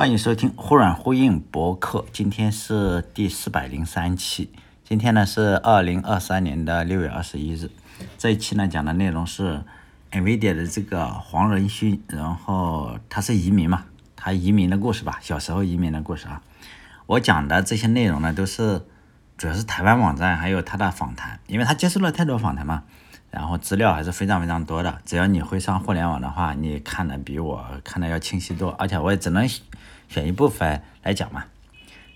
欢迎收听忽软呼应博客，今天是第四百零三期。今天呢是二零二三年的六月二十一日。这一期呢讲的内容是 NVIDIA 的这个黄仁勋，然后他是移民嘛，他移民的故事吧，小时候移民的故事啊。我讲的这些内容呢都是主要是台湾网站还有他的访谈，因为他接受了太多访谈嘛。然后资料还是非常非常多的，只要你会上互联网的话，你看的比我看的要清晰多，而且我也只能选一部分来讲嘛。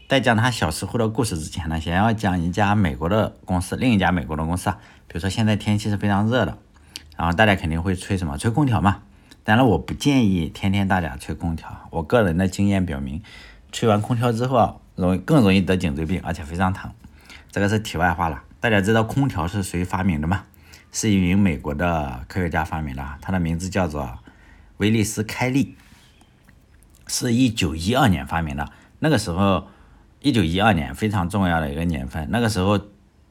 在讲他小时候的故事之前呢，先要讲一家美国的公司，另一家美国的公司啊，比如说现在天气是非常热的，然后大家肯定会吹什么？吹空调嘛。当然我不建议天天大家吹空调，我个人的经验表明，吹完空调之后容易更容易得颈椎病，而且非常疼。这个是题外话了。大家知道空调是谁发明的吗？是一名美国的科学家发明的，他的名字叫做威利斯·开利，是一九一二年发明的。那个时候，一九一二年非常重要的一个年份。那个时候，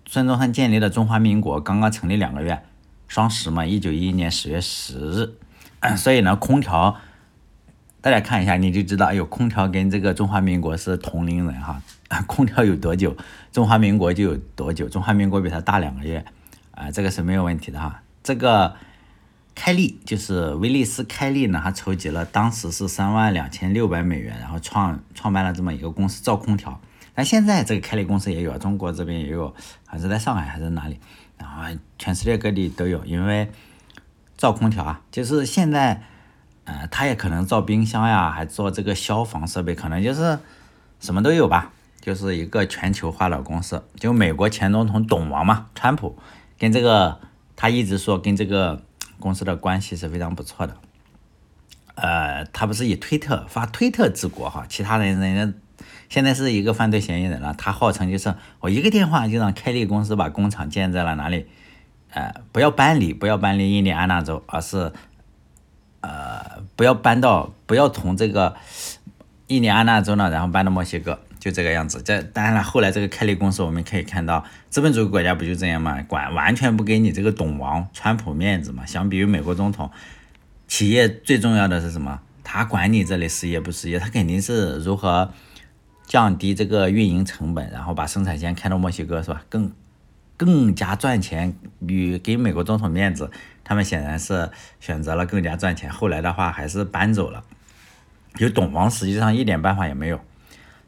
孙中山建立的中华民国刚刚成立两个月，双十嘛，一九一一年十月十日。所以呢，空调，大家看一下，你就知道，哎呦，空调跟这个中华民国是同龄人哈。空调有多久，中华民国就有多久。中华民国比它大两个月。啊，这个是没有问题的哈。这个开利就是威利斯开利呢，他筹集了当时是三万两千六百美元，然后创创办了这么一个公司造空调。但现在这个开利公司也有，中国这边也有，还是在上海还是哪里？然后全世界各地都有，因为造空调啊，就是现在，呃，他也可能造冰箱呀，还做这个消防设备，可能就是什么都有吧，就是一个全球化的公司。就美国前总统董王嘛，川普。跟这个，他一直说跟这个公司的关系是非常不错的。呃，他不是以推特发推特治国哈，其他人人家现在是一个犯罪嫌疑人了。他号称就是我一个电话就让开利公司把工厂建在了哪里？呃，不要搬离，不要搬离印第安纳州，而是呃不要搬到，不要从这个印第安纳州呢，然后搬到墨西哥。就这个样子，这当然了。后来这个开利公司，我们可以看到，资本主义国家不就这样嘛？管完全不给你这个董王川普面子嘛。相比于美国总统，企业最重要的是什么？他管你这里失业不失业，他肯定是如何降低这个运营成本，然后把生产线开到墨西哥，是吧？更更加赚钱，与给美国总统面子，他们显然是选择了更加赚钱。后来的话还是搬走了，有董王实际上一点办法也没有。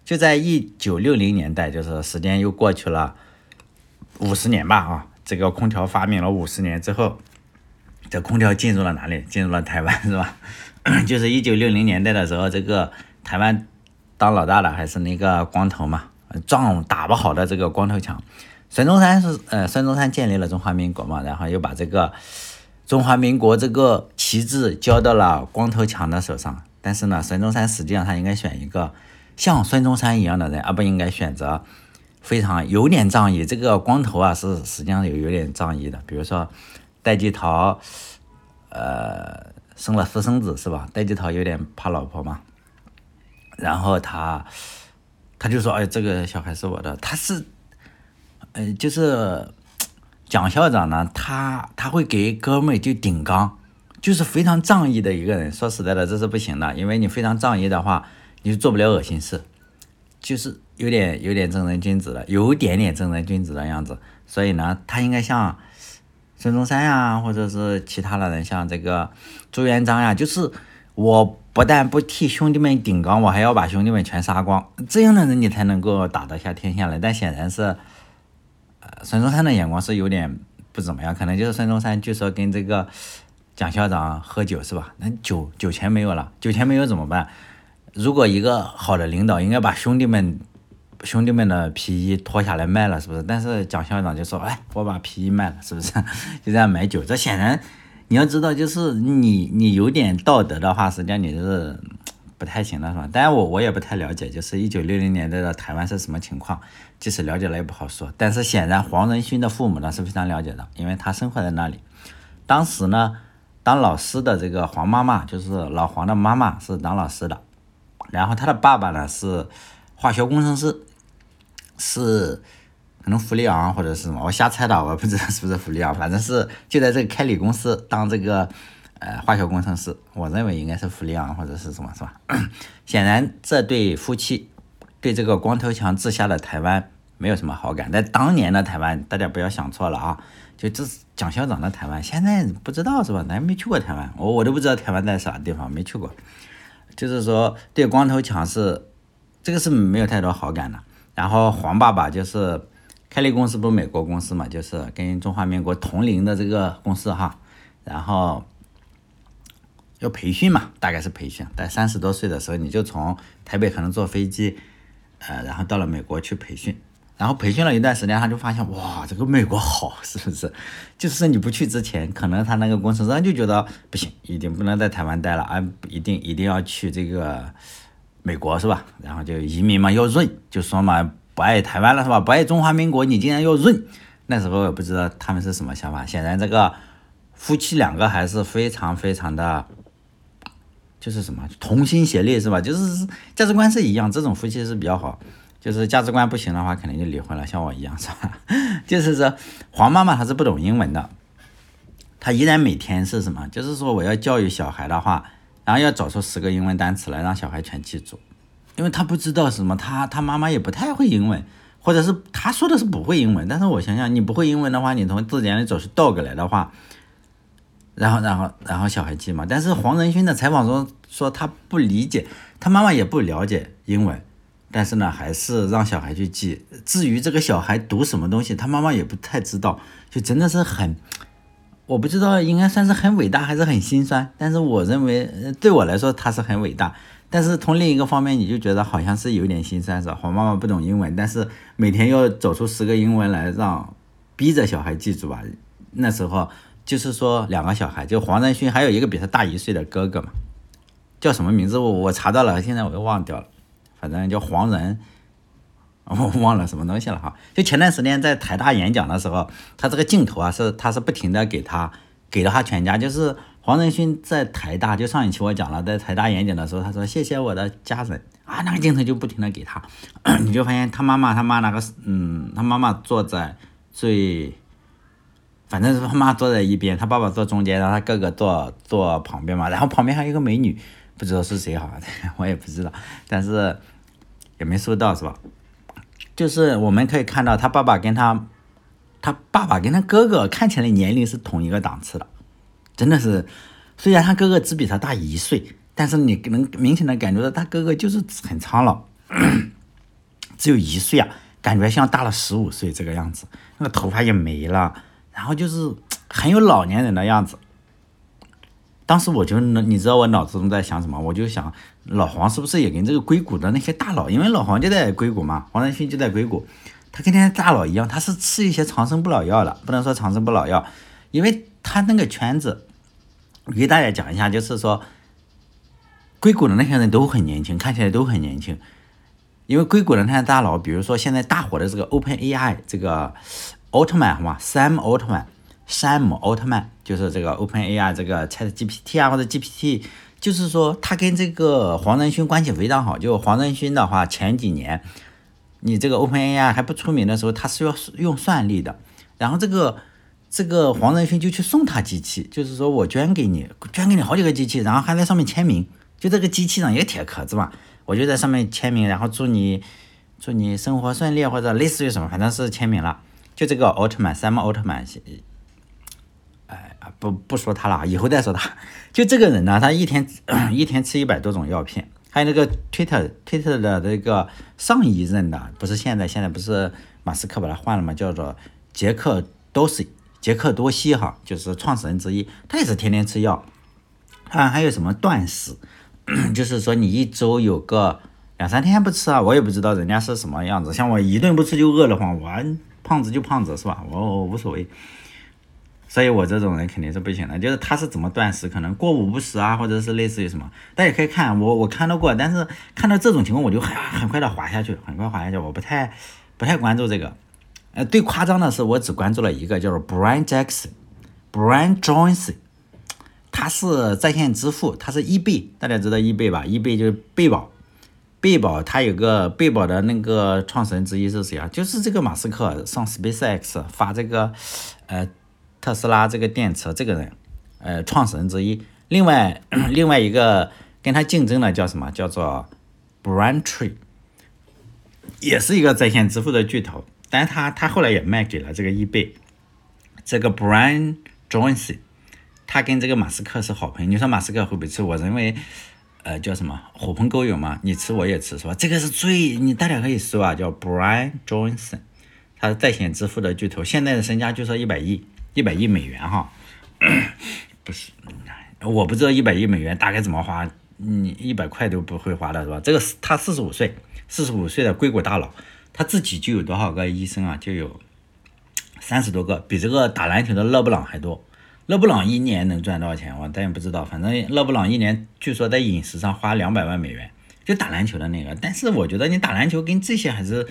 就在一九六零年代，就是时间又过去了五十年吧啊，这个空调发明了五十年之后，这空调进入了哪里？进入了台湾是吧？就是一九六零年代的时候，这个台湾当老大的还是那个光头嘛，仗打不好的这个光头强。孙中山是呃，孙中山建立了中华民国嘛，然后又把这个中华民国这个旗帜交到了光头强的手上。但是呢，孙中山实际上他应该选一个。像孙中山一样的人，而不应该选择非常有点仗义。这个光头啊，是实际上有有点仗义的。比如说戴季陶，呃，生了私生子是吧？戴季陶有点怕老婆嘛，然后他他就说：“哎，这个小孩是我的。”他是，呃，就是蒋校长呢，他他会给哥们就顶缸，就是非常仗义的一个人。说实在的，这是不行的，因为你非常仗义的话。你就做不了恶心事，就是有点有点正人君子了，有点点正人君子的样子。所以呢，他应该像孙中山呀，或者是其他的人，像这个朱元璋呀，就是我不但不替兄弟们顶缸，我还要把兄弟们全杀光。这样的人你才能够打得下天下来。但显然是，呃，孙中山的眼光是有点不怎么样，可能就是孙中山就说跟这个蒋校长喝酒是吧？那酒酒钱没有了，酒钱没有怎么办？如果一个好的领导应该把兄弟们兄弟们的皮衣脱下来卖了，是不是？但是蒋校长就说：“哎，我把皮衣卖了，是不是？” 就这样买酒。这显然你要知道，就是你你有点道德的话，实际上你是不太行的，是吧？当然我我也不太了解，就是一九六零年代的台湾是什么情况，即使了解了也不好说。但是显然黄仁勋的父母呢是非常了解的，因为他生活在那里。当时呢，当老师的这个黄妈妈，就是老黄的妈妈，是当老师的。然后他的爸爸呢是化学工程师，是可能福利昂或者是什么，我瞎猜的，我不知道是不是福利昂，反正是就在这个开理公司当这个呃化学工程师，我认为应该是弗里昂或者是什么，是吧？显然这对夫妻对这个光头强治下的台湾没有什么好感。在当年的台湾，大家不要想错了啊，就这是蒋校长的台湾，现在不知道是吧？咱没去过台湾，我我都不知道台湾在啥地方，没去过。就是说对光头强是这个是没有太多好感的。然后黄爸爸就是开立公司，不是美国公司嘛，就是跟中华民国同龄的这个公司哈。然后要培训嘛，大概是培训，在三十多岁的时候，你就从台北可能坐飞机，呃，然后到了美国去培训。然后培训了一段时间，他就发现哇，这个美国好，是不是？就是你不去之前，可能他那个公司上就觉得不行，一定不能在台湾待了啊，一定一定要去这个。美国是吧？然后就移民嘛，要润，就说嘛不爱台湾了是吧？不爱中华民国，你竟然要润。那时候也不知道他们是什么想法。显然这个夫妻两个还是非常非常的，就是什么同心协力是吧？就是价值观是一样，这种夫妻是比较好。就是价值观不行的话，肯定就离婚了，像我一样是吧？就是说黄妈妈她是不懂英文的，她依然每天是什么？就是说我要教育小孩的话。然后要找出十个英文单词来让小孩全记住，因为她不知道什么，她她妈妈也不太会英文，或者是她说的是不会英文。但是我想想，你不会英文的话，你从字典里找出 dog 来的话，然后然后然后小孩记嘛。但是黄仁勋的采访中说他不理解，他妈妈也不了解英文，但是呢还是让小孩去记。至于这个小孩读什么东西，他妈妈也不太知道，就真的是很。我不知道应该算是很伟大还是很心酸，但是我认为对我来说他是很伟大。但是从另一个方面，你就觉得好像是有点心酸，是吧？黄妈妈不懂英文，但是每天要走出十个英文来让逼着小孩记住吧。那时候就是说两个小孩，就黄仁勋还有一个比他大一岁的哥哥嘛，叫什么名字？我我查到了，现在我又忘掉了，反正叫黄仁。我忘了什么东西了哈，就前段时间在台大演讲的时候，他这个镜头啊是他是不停的给他给了他全家，就是黄仁勋在台大，就上一期我讲了，在台大演讲的时候，他说谢谢我的家人。啊，那个镜头就不停的给他，你就发现他妈妈他妈那个嗯，他妈妈坐在最，反正是他妈坐在一边，他爸爸坐中间，然后他哥哥坐坐旁边嘛，然后旁边还有一个美女，不知道是谁哈，我也不知道，但是也没收到是吧？就是我们可以看到，他爸爸跟他，他爸爸跟他哥哥看起来年龄是同一个档次的，真的是，虽然他哥哥只比他大一岁，但是你能明显的感觉到他哥哥就是很苍老，只有一岁啊，感觉像大了十五岁这个样子，那个头发也没了，然后就是很有老年人的样子。当时我就，你知道我脑子中在想什么？我就想老黄是不是也跟这个硅谷的那些大佬，因为老黄就在硅谷嘛，黄仁勋就在硅谷，他跟那些大佬一样，他是吃一些长生不老药的，不能说长生不老药，因为他那个圈子，我给大家讲一下，就是说硅谷的那些人都很年轻，看起来都很年轻，因为硅谷的那些大佬，比如说现在大火的这个 Open AI 这个奥特曼，好吗？Sam 奥特曼。山姆奥特曼就是这个 Open AI 这个 Chat GPT 啊或者 GPT，就是说他跟这个黄仁勋关系非常好。就黄仁勋的话，前几年你这个 Open AI 还不出名的时候，他是要用算力的。然后这个这个黄仁勋就去送他机器，就是说我捐给你，捐给你好几个机器，然后还在上面签名。就这个机器上一个铁壳子嘛，我就在上面签名，然后祝你祝你生活顺利或者类似于什么，反正是签名了。就这个奥特曼，山姆奥特曼。不不说他了，以后再说他。就这个人呢，他一天 一天吃一百多种药片。还有那个 Twitter Twitter 的这个上一任的，不是现在，现在不是马斯克把他换了吗？叫做杰克多西，杰克多西哈，就是创始人之一。他也是天天吃药。啊，还有什么断食？就是说你一周有个两三天不吃啊，我也不知道人家是什么样子。像我一顿不吃就饿得慌，我胖子就胖子是吧？我我无所谓。所以我这种人肯定是不行的，就是他是怎么断食，可能过午不食啊，或者是类似于什么，大家可以看我我看到过，但是看到这种情况我就很很快的滑下去，很快滑下去，我不太不太关注这个。呃，最夸张的是我只关注了一个，叫做 Brian Jackson，Brian Johnson，他是在线支付，他是易贝，大家知道易贝吧？易贝就是贝宝，贝宝他有个贝宝的那个创始人之一是谁啊？就是这个马斯克上 SpaceX 发这个呃。特斯拉这个电池，这个人，呃，创始人之一，另外另外一个跟他竞争的叫什么？叫做 Braintree，也是一个在线支付的巨头，但是他他后来也卖给了这个易贝。这个 Brian Johnson，他跟这个马斯克是好朋友。你说马斯克会不会吃？我认为，呃，叫什么狐朋狗友嘛，你吃我也吃，是吧？这个是最你大家可以搜啊，叫 Brian Johnson，他是在线支付的巨头，现在的身家就说一百亿，一百亿美元哈，不是，我不知道一百亿美元大概怎么花，你一百块都不会花的是吧？这个他四十五岁，四十五岁的硅谷大佬，他自己就有多少个医生啊？就有。三十多个，比这个打篮球的勒布朗还多。勒布朗一年能赚多少钱？我咱也不知道。反正勒布朗一年据说在饮食上花两百万美元，就打篮球的那个。但是我觉得你打篮球跟这些还是，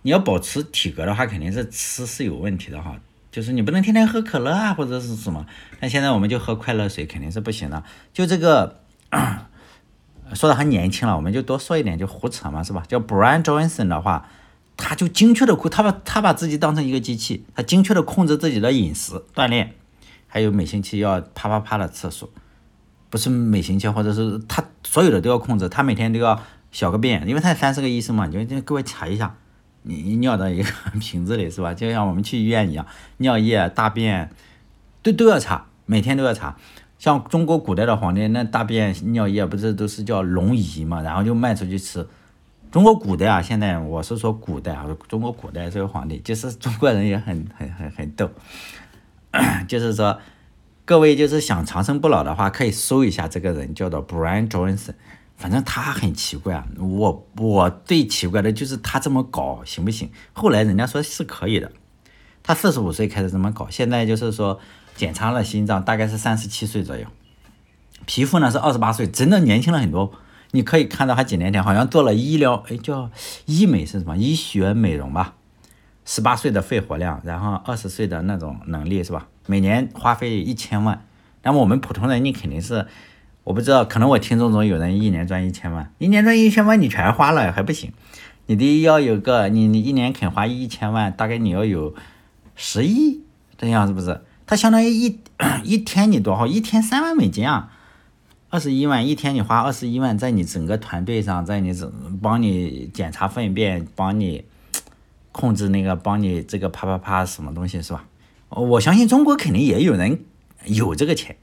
你要保持体格的话，肯定是吃是有问题的哈。就是你不能天天喝可乐啊，或者是什么。但现在我们就喝快乐水，肯定是不行的。就这个说的还年轻了，我们就多说一点，就胡扯嘛，是吧？叫 Brian Johnson 的话。他就精确的控，他把他把自己当成一个机器，他精确的控制自己的饮食、锻炼，还有每星期要啪啪啪的次数，不是每星期，或者是他所有的都要控制，他每天都要小个便，因为他三十个医生嘛，你就给我查一下，你尿到一个瓶子里是吧？就像我们去医院一样，尿液、大便都都要查，每天都要查。像中国古代的皇帝，那大便、尿液不是都是叫龙仪嘛，然后就卖出去吃。中国古代啊，现在我是说古代啊，中国古代这个皇帝，就是中国人也很很很很逗，就是说，各位就是想长生不老的话，可以搜一下这个人，叫做 Brian Johnson，反正他很奇怪啊，我我最奇怪的就是他这么搞行不行？后来人家说是可以的，他四十五岁开始这么搞，现在就是说检查了心脏，大概是三十七岁左右，皮肤呢是二十八岁，真的年轻了很多。你可以看到他几年前好像做了医疗，哎，叫医美是什么？医学美容吧。十八岁的肺活量，然后二十岁的那种能力是吧？每年花费一千万。那么我们普通人，你肯定是，我不知道，可能我听众中有人一年赚一千万，一年赚一千万你全花了还不行，你得要有个你你一年肯花一千万，大概你要有十亿这样是不是？它相当于一 一天你多少？一天三万美金啊。二十一万一天，你花二十一万在你整个团队上，在你整帮你检查粪便，帮你控制那个，帮你这个啪啪啪什么东西是吧？我相信中国肯定也有人有这个钱，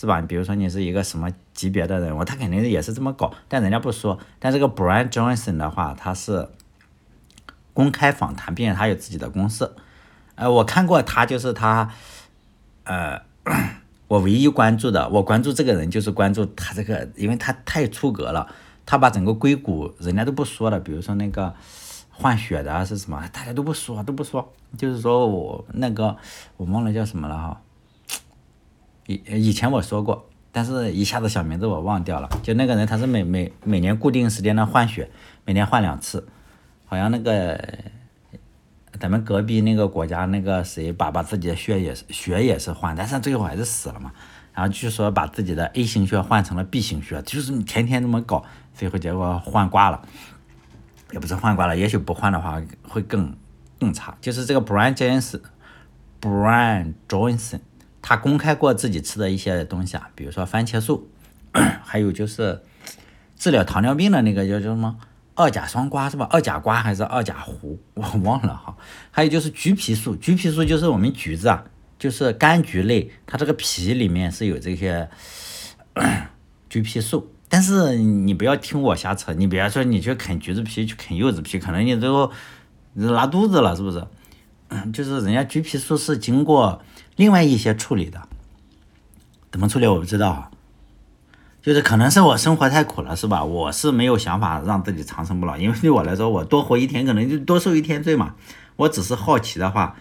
是吧？比如说你是一个什么级别的人物，他肯定也是这么搞，但人家不说。但这个 Brian Johnson 的话，他是公开访谈，并且他有自己的公司。呃，我看过他，就是他，呃。我唯一关注的，我关注这个人就是关注他这个，因为他太出格了。他把整个硅谷人家都不说了，比如说那个换血的是什么，大家都不说，都不说。就是说我那个我忘了叫什么了哈，以以前我说过，但是一下子小名字我忘掉了。就那个人他是每每每年固定时间的换血，每年换两次，好像那个。咱们隔壁那个国家那个谁把把自己的血也是血也是换，但是最后还是死了嘛。然后据说把自己的 A 型血换成了 B 型血，就是天天这么搞，最后结果换挂了，也不是换挂了，也许不换的话会更更差。就是这个 Brian Johnson，Brian Johnson，他公开过自己吃的一些东西啊，比如说番茄素，还有就是治疗糖尿病的那个叫叫什么？二甲双胍是吧？二甲胍还是二甲糊？我忘了哈。还有就是橘皮素，橘皮素就是我们橘子啊，就是柑橘类，它这个皮里面是有这些 橘皮素。但是你不要听我瞎扯，你比方说你去啃橘子皮，去啃柚子皮，可能你最后拉肚子了，是不是？就是人家橘皮素是经过另外一些处理的，怎么处理我不知道。就是可能是我生活太苦了，是吧？我是没有想法让自己长生不老，因为 对我来说，我多活一天可能就多受一天罪嘛。我只是好奇的话，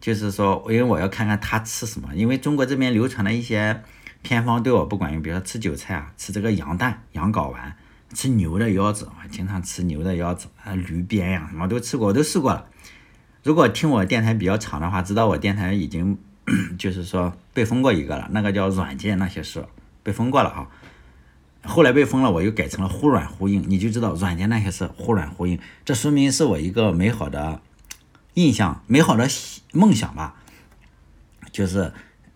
就是说，因为我要看看他吃什么。因为中国这边流传的一些偏方对我不管用，比如说吃韭菜啊，吃这个羊蛋、羊睾丸，吃牛的腰子，我经常吃牛的腰子啊，驴鞭呀，什么都吃过，我都试过了。如果听我电台比较长的话，知道我电台已经 就是说被封过一个了，那个叫软件那些事被封过了啊。后来被封了，我又改成了忽软忽硬，你就知道软件那些事忽软忽硬，这说明是我一个美好的印象、美好的梦想吧。就是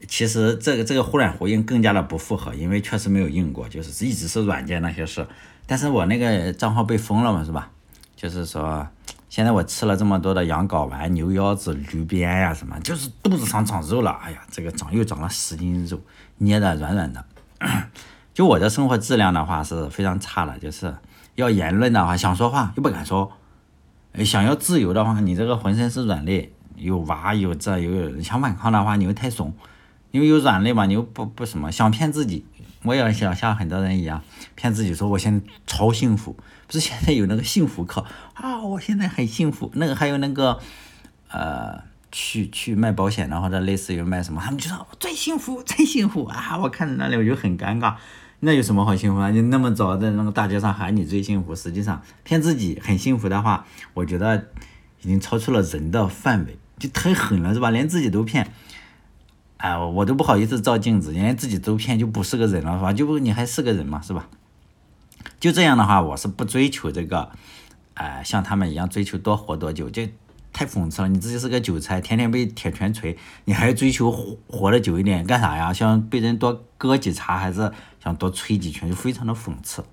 其实这个这个忽软呼应更加的不符合，因为确实没有用过，就是一直是软件那些事。但是我那个账号被封了嘛，是吧？就是说，现在我吃了这么多的羊睾丸、牛腰子、驴鞭呀什么，就是肚子上长肉了。哎呀，这个长又长了十斤肉，捏的软软的。就我的生活质量的话是非常差的，就是要言论的话想说话又不敢说，想要自由的话，你这个浑身是软肋，有娃有这有想反抗的话你又太怂，因为有软肋嘛，你又不不什么想骗自己。我也想像很多人一样骗自己说我现在超幸福，不是现在有那个幸福课啊，我现在很幸福。那个还有那个呃，去去卖保险的或者类似于卖什么，他们就说最幸福最幸福啊！我看着那里我就很尴尬，那有什么好幸福啊？你那么早在那个大街上喊你最幸福，实际上骗自己很幸福的话，我觉得已经超出了人的范围，就太狠了是吧？连自己都骗。哎，我都不好意思照镜子，连自己都骗就不是个人了，是吧？就不你还是个人嘛，是吧？就这样的话，我是不追求这个，哎，像他们一样追求多活多久，就太讽刺了。你自己是个韭菜，天天被铁拳锤，你还追求活活得久一点，干啥呀？想被人多割几茬，还是想多捶几拳，就非常的讽刺。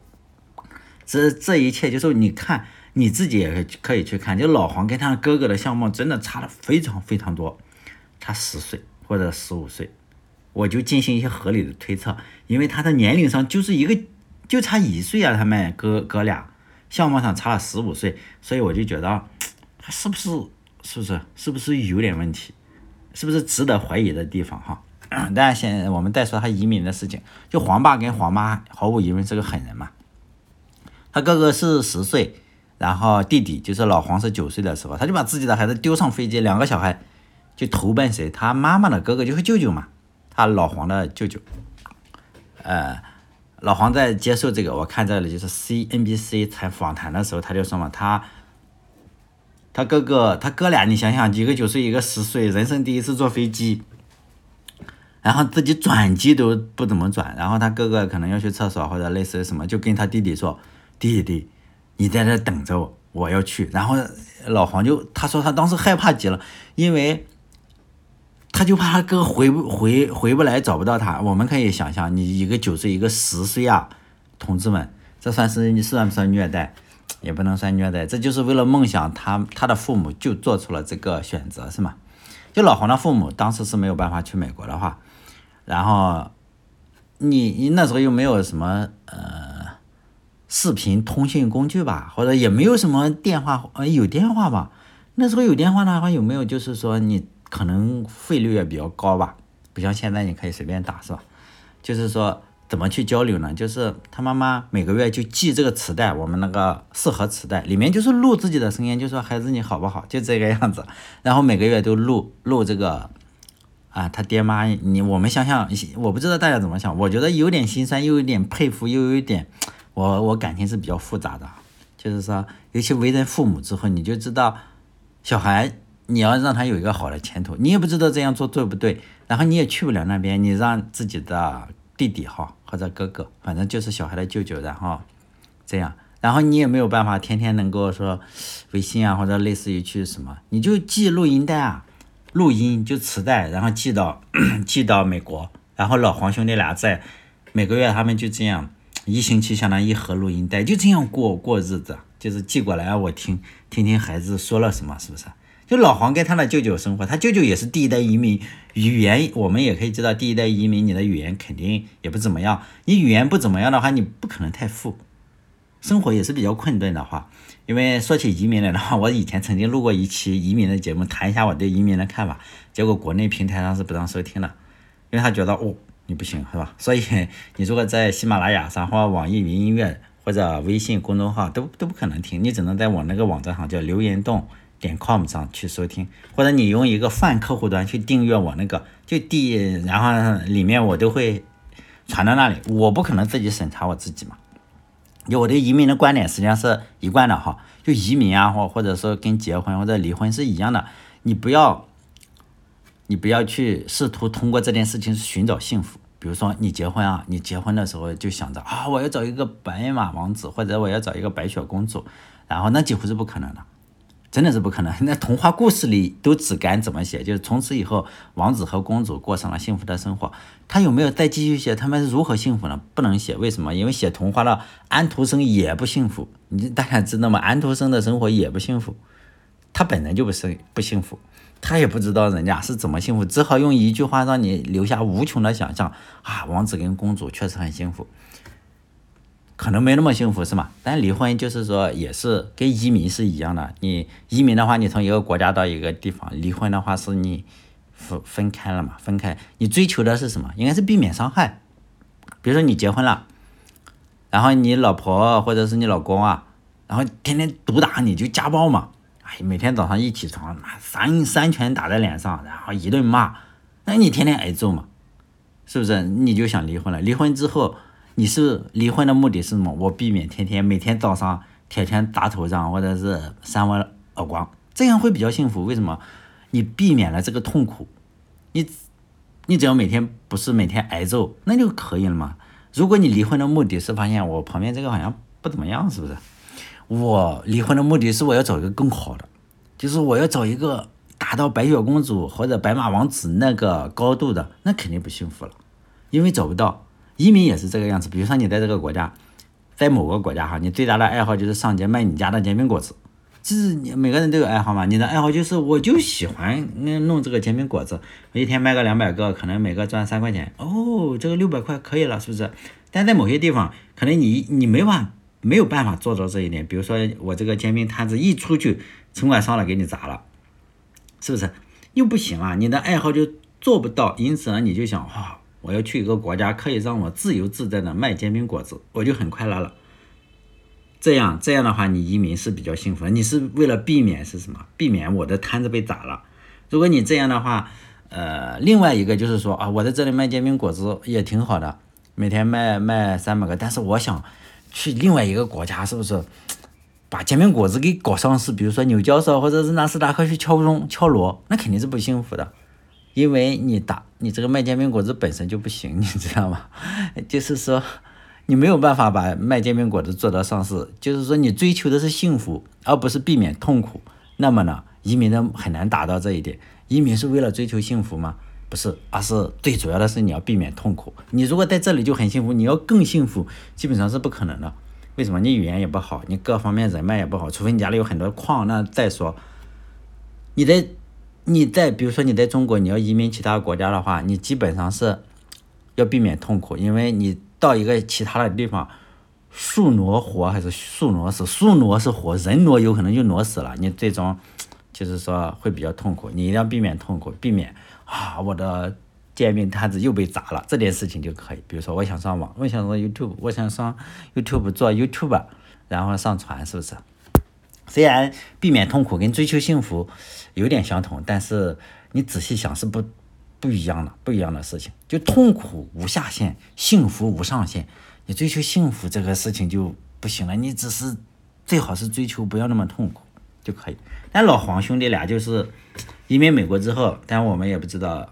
这这一切就是你看你自己也可以去看，就老黄跟他哥哥的相貌真的差的非常非常多，差十岁。或者十五岁，我就进行一些合理的推测，因为他的年龄上就是一个就差一岁啊，他们哥哥俩相貌上差了十五岁，所以我就觉得他是不是是不是是不是有点问题，是不是值得怀疑的地方哈？但现在我们再说他移民的事情，就黄爸跟黄妈毫无疑问是个狠人嘛，他哥哥是十岁，然后弟弟就是老黄是九岁的时候，他就把自己的孩子丢上飞机，两个小孩。就投奔谁？他妈妈的哥哥就是舅舅嘛，他老黄的舅舅。呃，老黄在接受这个，我看这里就是 C N B C 采访谈的时候，他就说嘛，他他哥哥他哥俩，你想想，一个九岁，一个十岁，人生第一次坐飞机，然后自己转机都不怎么转，然后他哥哥可能要去厕所或者类似于什么，就跟他弟弟说：“弟弟，你在这等着我，我要去。”然后老黄就他说他当时害怕极了，因为。他就怕他哥回不回回不来，找不到他。我们可以想象，你一个九岁，一个十岁啊，同志们，这算是你算不算虐待？也不能算虐待，这就是为了梦想，他他的父母就做出了这个选择，是吗？就老黄的父母当时是没有办法去美国的话，然后你你那时候又没有什么呃视频通讯工具吧，或者也没有什么电话，呃有电话吧？那时候有电话的话，有没有就是说你？可能费率也比较高吧，不像现在你可以随便打，是吧？就是说怎么去交流呢？就是他妈妈每个月就寄这个磁带，我们那个四盒磁带里面就是录自己的声音，就说孩子你好不好，就这个样子。然后每个月都录录这个啊，他爹妈你我们想想，我不知道大家怎么想，我觉得有点心酸，又有点佩服，又有一点我我感情是比较复杂的，就是说，尤其为人父母之后，你就知道小孩。你要让他有一个好的前途，你也不知道这样做对不对，然后你也去不了那边，你让自己的弟弟哈或者哥哥，反正就是小孩的舅舅，然后这样，然后你也没有办法天天能够说微信啊或者类似于去什么，你就寄录音带啊，录音就磁带，然后寄到 寄到美国，然后老黄兄弟俩在每个月他们就这样一星期相当于一盒录音带，就这样过过日子，就是寄过来我听听听孩子说了什么，是不是？就老黄跟他的舅舅生活，他舅舅也是第一代移民，语言我们也可以知道，第一代移民你的语言肯定也不怎么样。你语言不怎么样的话，你不可能太富，生活也是比较困顿的话。因为说起移民来的话，我以前曾经录过一期移民的节目，谈一下我对移民的看法，结果国内平台上是不让收听的，因为他觉得哦你不行是吧？所以你如果在喜马拉雅上或网易云音乐或者微信公众号都都不可能听，你只能在我那个网站上叫留言洞。点 com 上去收听，或者你用一个泛客户端去订阅我那个，就第，然后里面我都会传到那里。我不可能自己审查我自己嘛。就我对移民的观点实际上是一贯的哈，就移民啊，或或者说跟结婚或者离婚是一样的。你不要，你不要去试图通过这件事情寻找幸福。比如说你结婚啊，你结婚的时候就想着啊，我要找一个白马王子，或者我要找一个白雪公主，然后那几乎是不可能的。真的是不可能。那童话故事里都只敢怎么写？就是从此以后，王子和公主过上了幸福的生活。他有没有再继续写他们如何幸福呢？不能写，为什么？因为写童话的安徒生也不幸福。你大家知道吗？安徒生的生活也不幸福，他本人就不是不幸福。他也不知道人家是怎么幸福，只好用一句话让你留下无穷的想象啊！王子跟公主确实很幸福，可能没那么幸福是吗？但离婚就是说也是跟移民是一样的。你移民的话，你从一个国家到一个地方；离婚的话，是你分分开了嘛？分开，你追求的是什么？应该是避免伤害。比如说你结婚了，然后你老婆或者是你老公啊，然后天天毒打你，就家暴嘛。哎，每天早上一起床，三三拳打在脸上，然后一顿骂，那你天天挨揍嘛，是不是？你就想离婚了？离婚之后，你是离婚的目的是什么？我避免天天每天早上天天打头上，或者是扇我耳光，这样会比较幸福。为什么？你避免了这个痛苦，你你只要每天不是每天挨揍，那就可以了嘛。如果你离婚的目的是发现我旁边这个好像不怎么样，是不是？我离婚的目的是我要找一个更好的，就是我要找一个达到白雪公主或者白马王子那个高度的，那肯定不幸福了，因为找不到。移民也是这个样子，比如说你在这个国家，在某个国家哈，你最大的爱好就是上街卖你家的煎饼果子，就是你每个人都有爱好嘛。你的爱好就是我就喜欢弄这个煎饼果子，我一天卖个两百个，可能每个赚三块钱，哦，这个六百块可以了，是不是？但在某些地方，可能你你没法。没有办法做到这一点，比如说我这个煎饼摊子一出去，城管上来给你砸了，是不是？又不行啊，你的爱好就做不到，因此呢，你就想啊，我要去一个国家，可以让我自由自在的卖煎饼果子，我就很快乐了。这样这样的话，你移民是比较幸福的。你是为了避免是什么？避免我的摊子被砸了。如果你这样的话，呃，另外一个就是说啊，我在这里卖煎饼果子也挺好的，每天卖卖三百个，但是我想。去另外一个国家，是不是把煎饼果子给搞上市？比如说纽交所或者是纳斯达克去敲钟敲锣，那肯定是不幸福的，因为你打你这个卖煎饼果子本身就不行，你知道吗？就是说你没有办法把卖煎饼果子做到上市，就是说你追求的是幸福，而不是避免痛苦。那么呢，移民呢很难达到这一点。移民是为了追求幸福吗？不是，而是最主要的是你要避免痛苦。你如果在这里就很幸福，你要更幸福，基本上是不可能的。为什么？你语言也不好，你各方面人脉也不好，除非你家里有很多矿。那再说，你在你在比如说你在中国，你要移民其他国家的话，你基本上是要避免痛苦，因为你到一个其他的地方，树挪活还是树挪死？树挪是活，人挪有可能就挪死了。你最终就是说会比较痛苦，你一定要避免痛苦，避免。啊，我的煎饼摊子又被砸了，这件事情就可以。比如说，我想上网，我想上 YouTube，我想上 YouTube 做 YouTube，然后上传，是不是？虽然避免痛苦跟追求幸福有点相同，但是你仔细想是不不一样的，不一样的事情。就痛苦无下限，幸福无上限。你追求幸福这个事情就不行了，你只是最好是追求不要那么痛苦就可以。但老黄兄弟俩就是。移民美国之后，但我们也不知道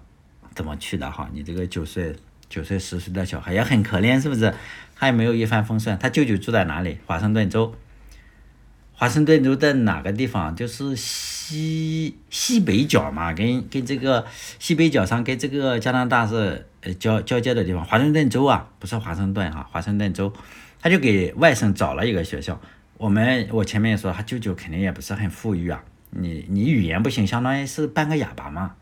怎么去的哈。你这个九岁、九岁、十岁的小孩也很可怜，是不是？他也没有一帆风顺。他舅舅住在哪里？华盛顿州。华盛顿州的哪个地方？就是西西北角嘛，跟跟这个西北角上跟这个加拿大是呃交交接的地方。华盛顿州啊，不是华盛顿哈，华盛顿州。他就给外甥找了一个学校。我们我前面也说他舅舅肯定也不是很富裕啊。你你语言不行，相当于是半个哑巴嘛，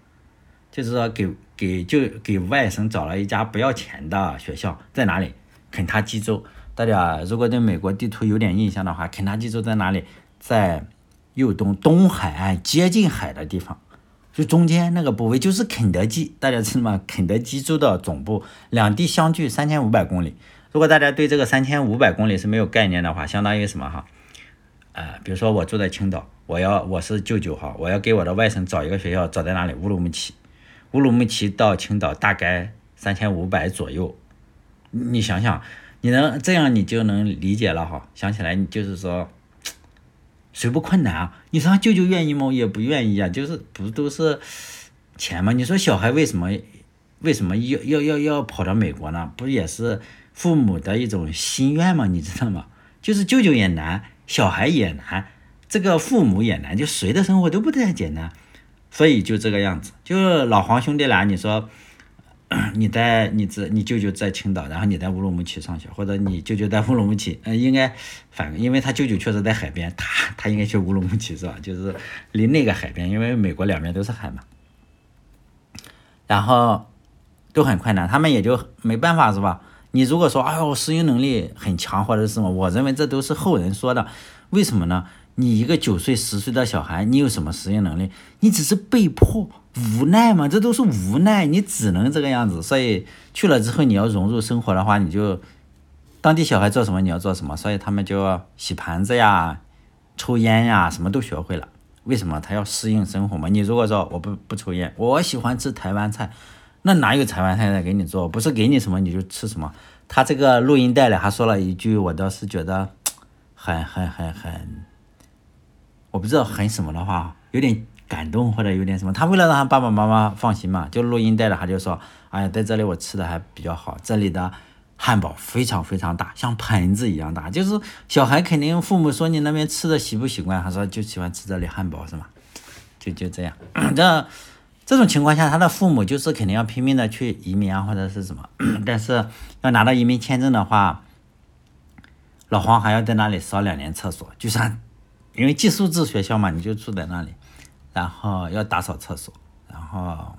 就是说给给就给外甥找了一家不要钱的学校，在哪里？肯塔基州。大家如果对美国地图有点印象的话，肯塔基州在哪里？在右东东海岸接近海的地方，就中间那个部位就是肯德基。大家知道吗？肯德基州的总部，两地相距三千五百公里。如果大家对这个三千五百公里是没有概念的话，相当于什么哈？呃，比如说我住在青岛。我要我是舅舅哈，我要给我的外甥找一个学校，找在哪里？乌鲁木齐，乌鲁木齐到青岛大概三千五百左右。你想想，你能这样，你就能理解了哈。想起来，你就是说，谁不困难啊？你说舅舅愿意吗？也不愿意啊。就是不都是钱吗？你说小孩为什么为什么要要要要跑到美国呢？不也是父母的一种心愿吗？你知道吗？就是舅舅也难，小孩也难。这个父母也难，就谁的生活都不太简单，所以就这个样子。就老黄兄弟俩，你说 你在你这你舅舅在青岛，然后你在乌鲁木齐上学，或者你舅舅在乌鲁木齐，呃，应该反，因为他舅舅确实在海边，他他应该去乌鲁木齐是吧？就是离那个海边，因为美国两边都是海嘛。然后都很困难，他们也就没办法是吧？你如果说哎呦适应能力很强或者是什么，我认为这都是后人说的。为什么呢？你一个九岁十岁的小孩，你有什么适应能力？你只是被迫无奈嘛，这都是无奈，你只能这个样子。所以去了之后，你要融入生活的话，你就当地小孩做什么你要做什么。所以他们就洗盘子呀、抽烟呀，什么都学会了。为什么他要适应生活嘛？你如果说我不不抽烟，我喜欢吃台湾菜，那哪有台湾菜在给你做？不是给你什么你就吃什么。他这个录音带里还说了一句，我倒是觉得很很很很，我不知道很什么的话，有点感动或者有点什么。他为了让他爸爸妈妈放心嘛，就录音带了，他就说，哎呀，在这里我吃的还比较好，这里的。汉堡非常非常大，像盆子一样大，就是小孩肯定父母说你那边吃的习不习惯，他说就喜欢吃这里汉堡是吗？就就这样，这这种情况下，他的父母就是肯定要拼命的去移民啊或者是什么，但是要拿到移民签证的话，老黄还要在那里烧两年厕所，就像因为寄宿制学校嘛，你就住在那里，然后要打扫厕所，然后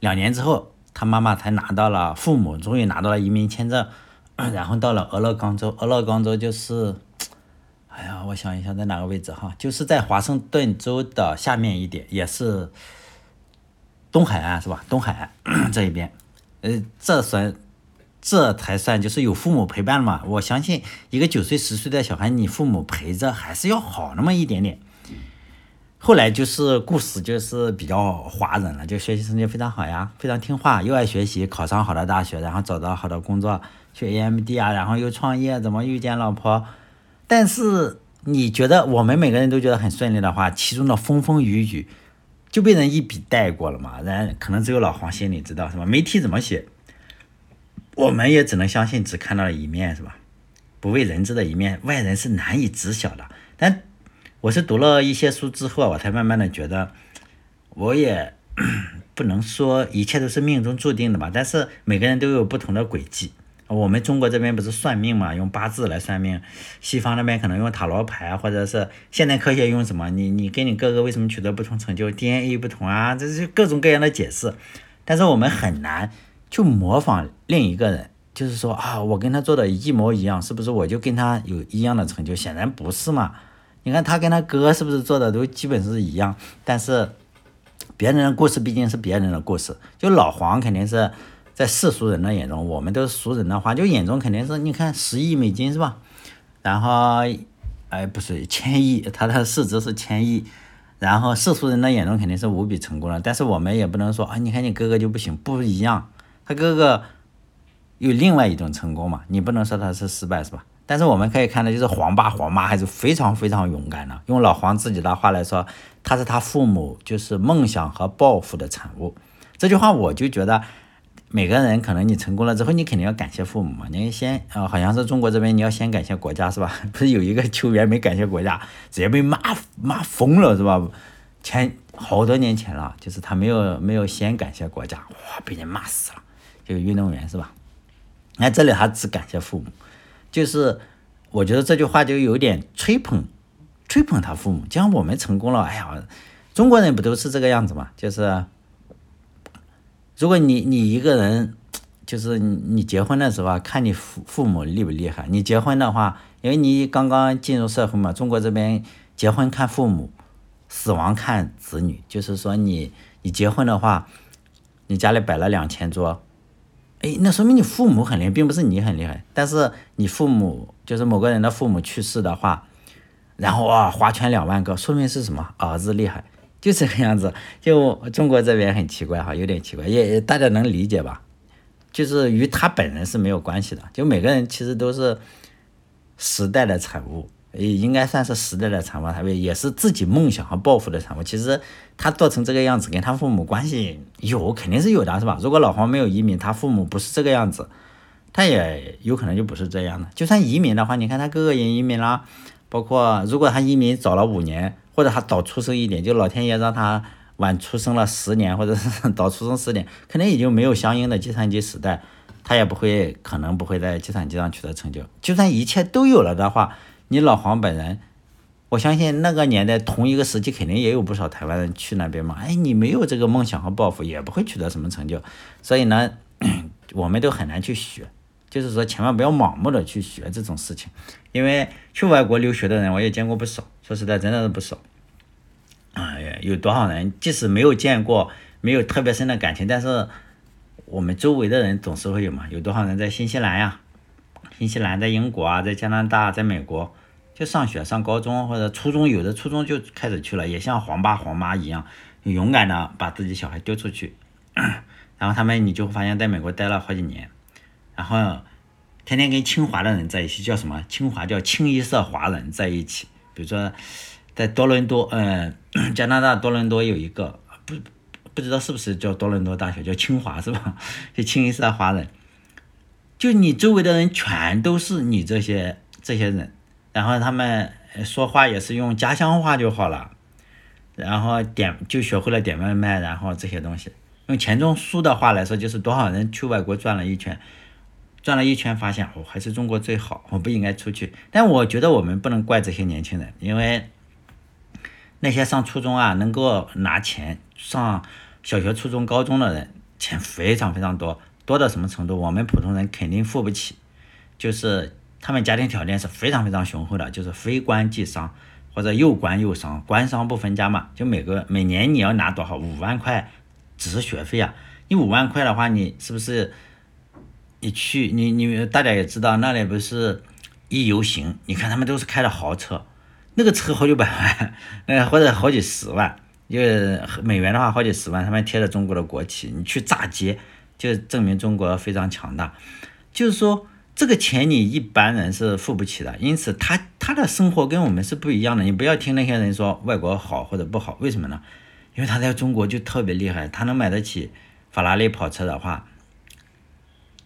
两年之后。他妈妈才拿到了，父母终于拿到了移民签证，然后到了俄勒冈州。俄勒冈州就是，哎呀，我想一下在哪个位置哈，就是在华盛顿州的下面一点，也是东海岸是吧？东海岸 这一边，呃，这算这才算就是有父母陪伴嘛。我相信一个九岁十岁的小孩，你父母陪着还是要好那么一点点。后来就是故事就是比较华人了，就学习成绩非常好呀，非常听话，又爱学习，考上好的大学，然后找到好的工作，去 AMD 啊，然后又创业，怎么遇见老婆？但是你觉得我们每个人都觉得很顺利的话，其中的风风雨雨就被人一笔带过了嘛？人可能只有老黄心里知道是吧？媒体怎么写，我们也只能相信只看到了一面是吧？不为人知的一面，外人是难以知晓的。但我是读了一些书之后，我才慢慢的觉得，我也 不能说一切都是命中注定的吧。但是每个人都有不同的轨迹。我们中国这边不是算命嘛，用八字来算命；西方那边可能用塔罗牌，或者是现代科学用什么？你你跟你哥哥为什么取得不同成就？DNA 不同啊，这是各种各样的解释。但是我们很难去模仿另一个人，就是说啊，我跟他做的一模一样，是不是我就跟他有一样的成就？显然不是嘛。你看他跟他哥是不是做的都基本是一样？但是别人的故事毕竟是别人的故事。就老黄肯定是在世俗人的眼中，我们都是俗人的话，就眼中肯定是你看十亿美金是吧？然后哎不是千亿，他的市值是千亿。然后世俗人的眼中肯定是无比成功了。但是我们也不能说啊，你看你哥哥就不行，不一样。他哥哥有另外一种成功嘛，你不能说他是失败是吧？但是我们可以看到，就是黄爸黄妈还是非常非常勇敢的。用老黄自己的话来说，他是他父母就是梦想和抱负的产物。这句话我就觉得，每个人可能你成功了之后，你肯定要感谢父母嘛。你先啊，好像是中国这边你要先感谢国家是吧？不是有一个球员没感谢国家，直接被骂骂疯了是吧？前好多年前了，就是他没有没有先感谢国家，哇，被人骂死了。这个运动员是吧？那这里他只感谢父母。就是，我觉得这句话就有点吹捧，吹捧他父母。就像我们成功了，哎呀，中国人不都是这个样子嘛？就是，如果你你一个人，就是你结婚的时候啊，看你父父母厉不厉害。你结婚的话，因为你刚刚进入社会嘛，中国这边结婚看父母，死亡看子女。就是说，你你结婚的话，你家里摆了两千桌。哎，那说明你父母很厉害，并不是你很厉害。但是你父母就是某个人的父母去世的话，然后啊划拳两万个，说明是什么？儿子厉害，就这个样子。就中国这边很奇怪哈，有点奇怪，也大家能理解吧？就是与他本人是没有关系的，就每个人其实都是时代的产物。也应该算是时代的产物，他也是自己梦想和抱负的产物。其实他做成这个样子，跟他父母关系有肯定是有的，是吧？如果老黄没有移民，他父母不是这个样子，他也有可能就不是这样的。就算移民的话，你看他哥哥也移民了，包括如果他移民早了五年，或者他早出生一点，就老天爷让他晚出生了十年，或者是 早出生十年，肯定已经没有相应的计算机时代，他也不会可能不会在计算机上取得成就。就算一切都有了的话，你老黄本人，我相信那个年代同一个时期肯定也有不少台湾人去那边嘛。哎，你没有这个梦想和抱负，也不会取得什么成就。所以呢，我们都很难去学。就是说，千万不要盲目的去学这种事情，因为去外国留学的人我也见过不少，说实在真的是不少。哎呀，有多少人即使没有见过，没有特别深的感情，但是我们周围的人总是会有嘛。有多少人在新西兰呀？新西兰在英国啊，在加拿大，在美国就上学上高中或者初中，有的初中就开始去了，也像黄爸黄妈一样，勇敢的把自己小孩丢出去，然后他们你就会发现在美国待了好几年。然后天天跟清华的人在一起，叫什么？清华叫清一色华人在一起。比如说在多伦多，嗯，加拿大多伦多有一个不不知道是不是叫多伦多大学，叫清华是吧？就清一色华人，就你周围的人全都是你这些这些人，然后他们说话也是用家乡话就好了，然后点就学会了点外卖，然后这些东西。用钱钟书的话来说，就是多少人去外国转了一圈。转了一圈，发现哦，还是中国最好，我不应该出去。但我觉得我们不能怪这些年轻人，因为那些上初中啊，能够拿钱上小学、初中、高中的人，钱非常非常多，多到什么程度？我们普通人肯定付不起。就是他们家庭条件是非常非常雄厚的，就是非官即商或者又官又商，官商不分家嘛。就每个每年你要拿多少？五万块只是学费啊！你五万块的话，你是不是？你去，你你大家也知道，那里不是一游行，你看他们都是开的豪车，那个车好几百万，呃或者好几十万，就美元的话好几十万，他们贴着中国的国旗，你去炸街，就证明中国非常强大。就是说，这个钱你一般人是付不起的，因此他他的生活跟我们是不一样的。你不要听那些人说外国好或者不好，为什么呢？因为他在中国就特别厉害，他能买得起法拉利跑车的话。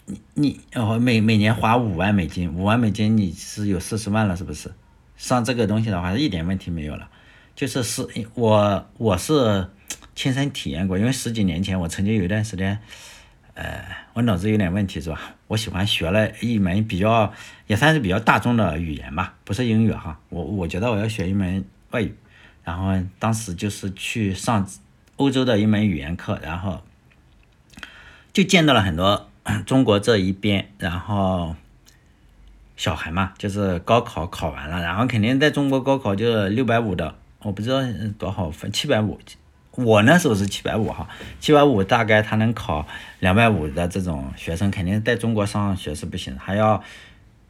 你你哦，每每年花五万美金，五万美金你是有四十万了，是不是？上这个东西的话，一点问题没有了。就是是，我我是亲身体验过，因为十几年前我曾经有一段时间，呃，我脑子有点问题，是吧？我喜欢学了一门比较也算是比较大众的语言吧，不是英语哈。我我觉得我要学一门外语，然后当时就是去上欧洲的一门语言课，然后就见到了很多。中国这一边，然后小孩嘛，就是高考考完了，然后肯定在中国高考就是六百五的，我不知道多少分，七百五。我那时候是七百五哈，七百五大概他能考两百五的这种学生，肯定在中国上学是不行，还要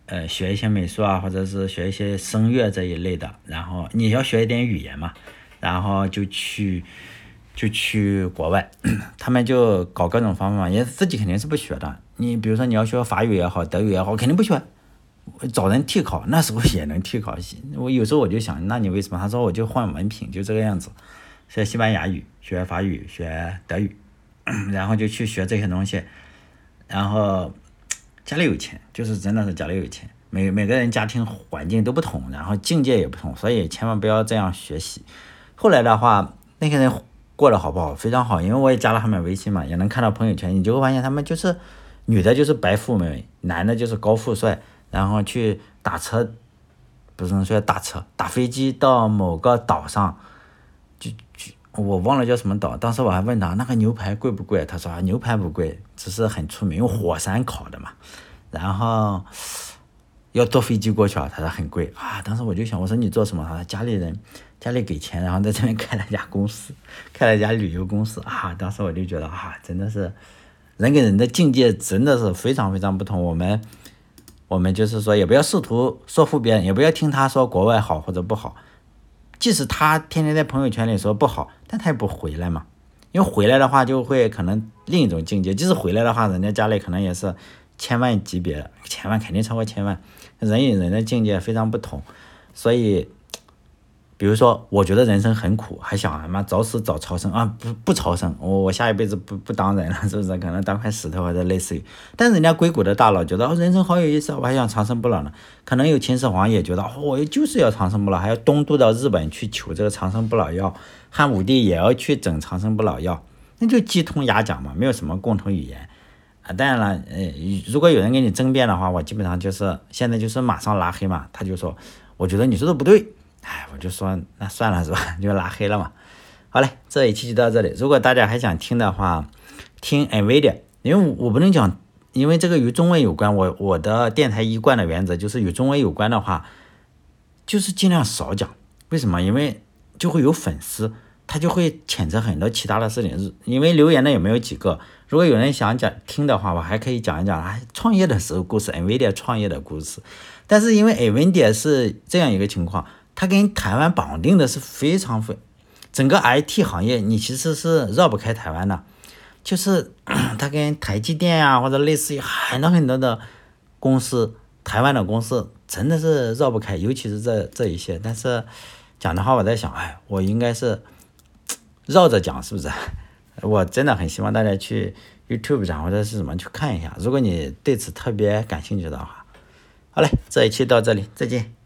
呃学一些美术啊，或者是学一些声乐这一类的，然后你要学一点语言嘛，然后就去。就去国外，他们就搞各种方法，也自己肯定是不学的。你比如说你要学法语也好，德语也好，肯定不学，找人替考，那时候也能替考。我有时候我就想，那你为什么？他说我就换文凭，就这个样子。学西班牙语，学法语，学德语，然后就去学这些东西。然后家里有钱，就是真的是家里有钱。每每个人家庭环境都不同，然后境界也不同，所以千万不要这样学习。后来的话，那些人。过得好不好？非常好，因为我也加了他们微信嘛，也能看到朋友圈，你就会发现他们就是女的，就是白富美，男的就是高富帅，然后去打车，不是说打车，打飞机到某个岛上，就就我忘了叫什么岛，当时我还问他那个牛排贵不贵，他说啊牛排不贵，只是很出名，用火山烤的嘛，然后要坐飞机过去啊，他说很贵啊，当时我就想，我说你做什么？他说家里人。家里给钱，然后在这边开了家公司，开了一家旅游公司啊！当时我就觉得啊，真的是人跟人的境界真的是非常非常不同。我们我们就是说，也不要试图说服别人，也不要听他说国外好或者不好。即使他天天在朋友圈里说不好，但他也不回来嘛。因为回来的话，就会可能另一种境界。即使回来的话，人家家里可能也是千万级别，千万肯定超过千万。人与人的境界非常不同，所以。比如说，我觉得人生很苦，还想他妈早死早超生啊！不不超生，我我下一辈子不不当人了，是不是？可能当块石头或者类似于。但人家硅谷的大佬觉得哦，人生好有意思，我还想长生不老呢。可能有秦始皇也觉得，我就是要长生不老，还要东渡到日本去求这个长生不老药。汉武帝也要去整长生不老药，那就鸡同鸭讲嘛，没有什么共同语言啊。当然了，呃，如果有人跟你争辩的话，我基本上就是现在就是马上拉黑嘛。他就说，我觉得你说的不对。哎，我就说那算了是吧？就拉黑了嘛。好嘞，这一期就到这里。如果大家还想听的话，听 NVIDIA，因为我不能讲，因为这个与中文有关。我我的电台一贯的原则就是与中文有关的话，就是尽量少讲。为什么？因为就会有粉丝，他就会谴责很多其他的事情。因为留言的也没有几个。如果有人想讲听的话，我还可以讲一讲啊，创业的时候故事，NVIDIA 创业的故事。但是因为 NVIDIA 是这样一个情况。它跟台湾绑定的是非常非，整个 IT 行业你其实是绕不开台湾的，就是 它跟台积电啊或者类似于很多很多的公司，台湾的公司真的是绕不开，尤其是这这一些。但是讲的话，我在想，哎，我应该是 绕着讲，是不是？我真的很希望大家去 YouTube 上或者是什么去看一下，如果你对此特别感兴趣的话。好嘞，这一期到这里，再见。